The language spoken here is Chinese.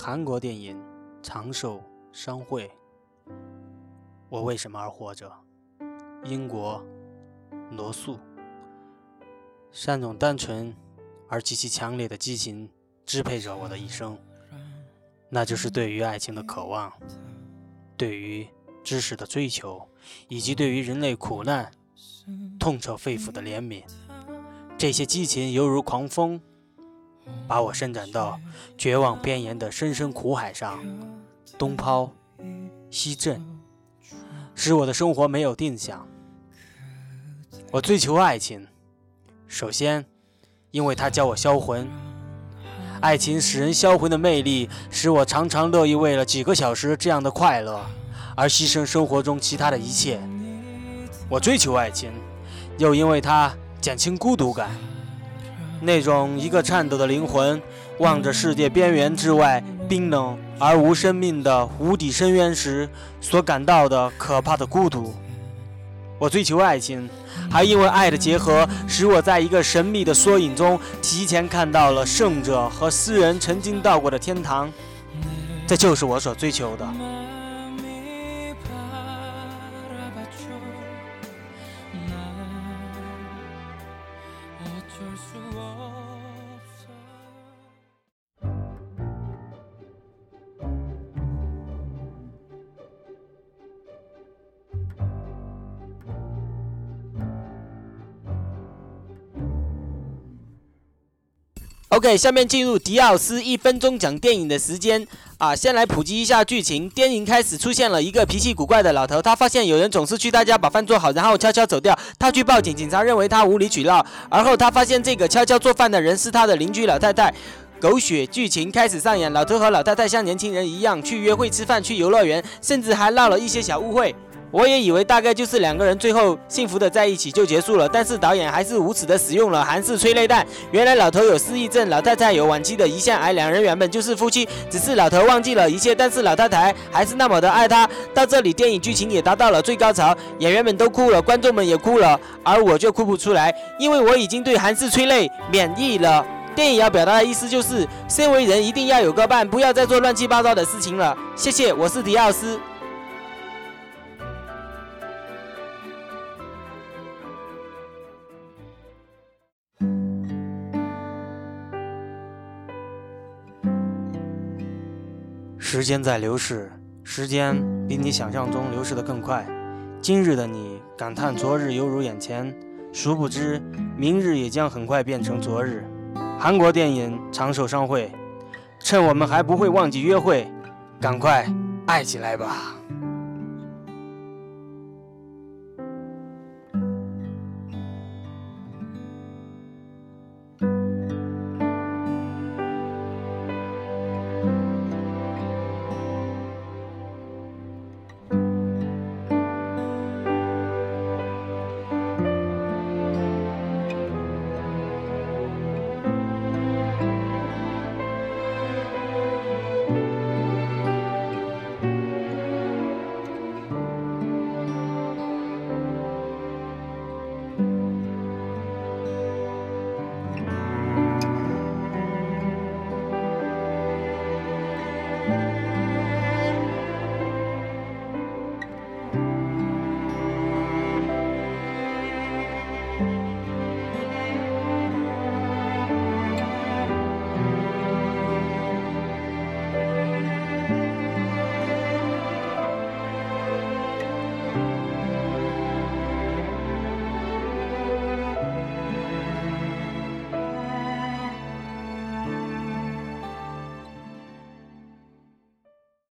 韩国电影长寿商会，我为什么而活着？英国罗素，善种单纯而极其强烈的激情支配着我的一生，那就是对于爱情的渴望，对于知识的追求，以及对于人类苦难痛彻肺腑的怜悯。这些激情犹如狂风。把我伸展到绝望边缘的深深苦海上，东抛西震，使我的生活没有定向。我追求爱情，首先，因为它教我销魂。爱情使人销魂的魅力，使我常常乐意为了几个小时这样的快乐，而牺牲生活中其他的一切。我追求爱情，又因为它减轻孤独感。那种一个颤抖的灵魂望着世界边缘之外冰冷而无生命的无底深渊时所感到的可怕的孤独。我追求爱情，还因为爱的结合，使我在一个神秘的缩影中提前看到了圣者和诗人曾经到过的天堂。这就是我所追求的。OK，下面进入迪奥斯一分钟讲电影的时间啊！先来普及一下剧情。电影开始出现了一个脾气古怪的老头，他发现有人总是去他家把饭做好，然后悄悄走掉。他去报警，警察认为他无理取闹。而后他发现这个悄悄做饭的人是他的邻居老太太。狗血剧情开始上演，老头和老太太像年轻人一样去约会、吃饭、去游乐园，甚至还闹了一些小误会。我也以为大概就是两个人最后幸福的在一起就结束了，但是导演还是无耻的使用了韩式催泪弹。原来老头有失忆症，老太太有晚期的胰腺癌，两人原本就是夫妻，只是老头忘记了一切，但是老太太还是那么的爱他。到这里，电影剧情也达到了最高潮，演员们都哭了，观众们也哭了，而我就哭不出来，因为我已经对韩式催泪免疫了。电影要表达的意思就是，身为人一定要有个伴，不要再做乱七八糟的事情了。谢谢，我是迪奥斯。时间在流逝，时间比你想象中流逝的更快。今日的你感叹昨日犹如眼前，殊不知明日也将很快变成昨日。韩国电影长寿商会，趁我们还不会忘记约会，赶快爱起来吧。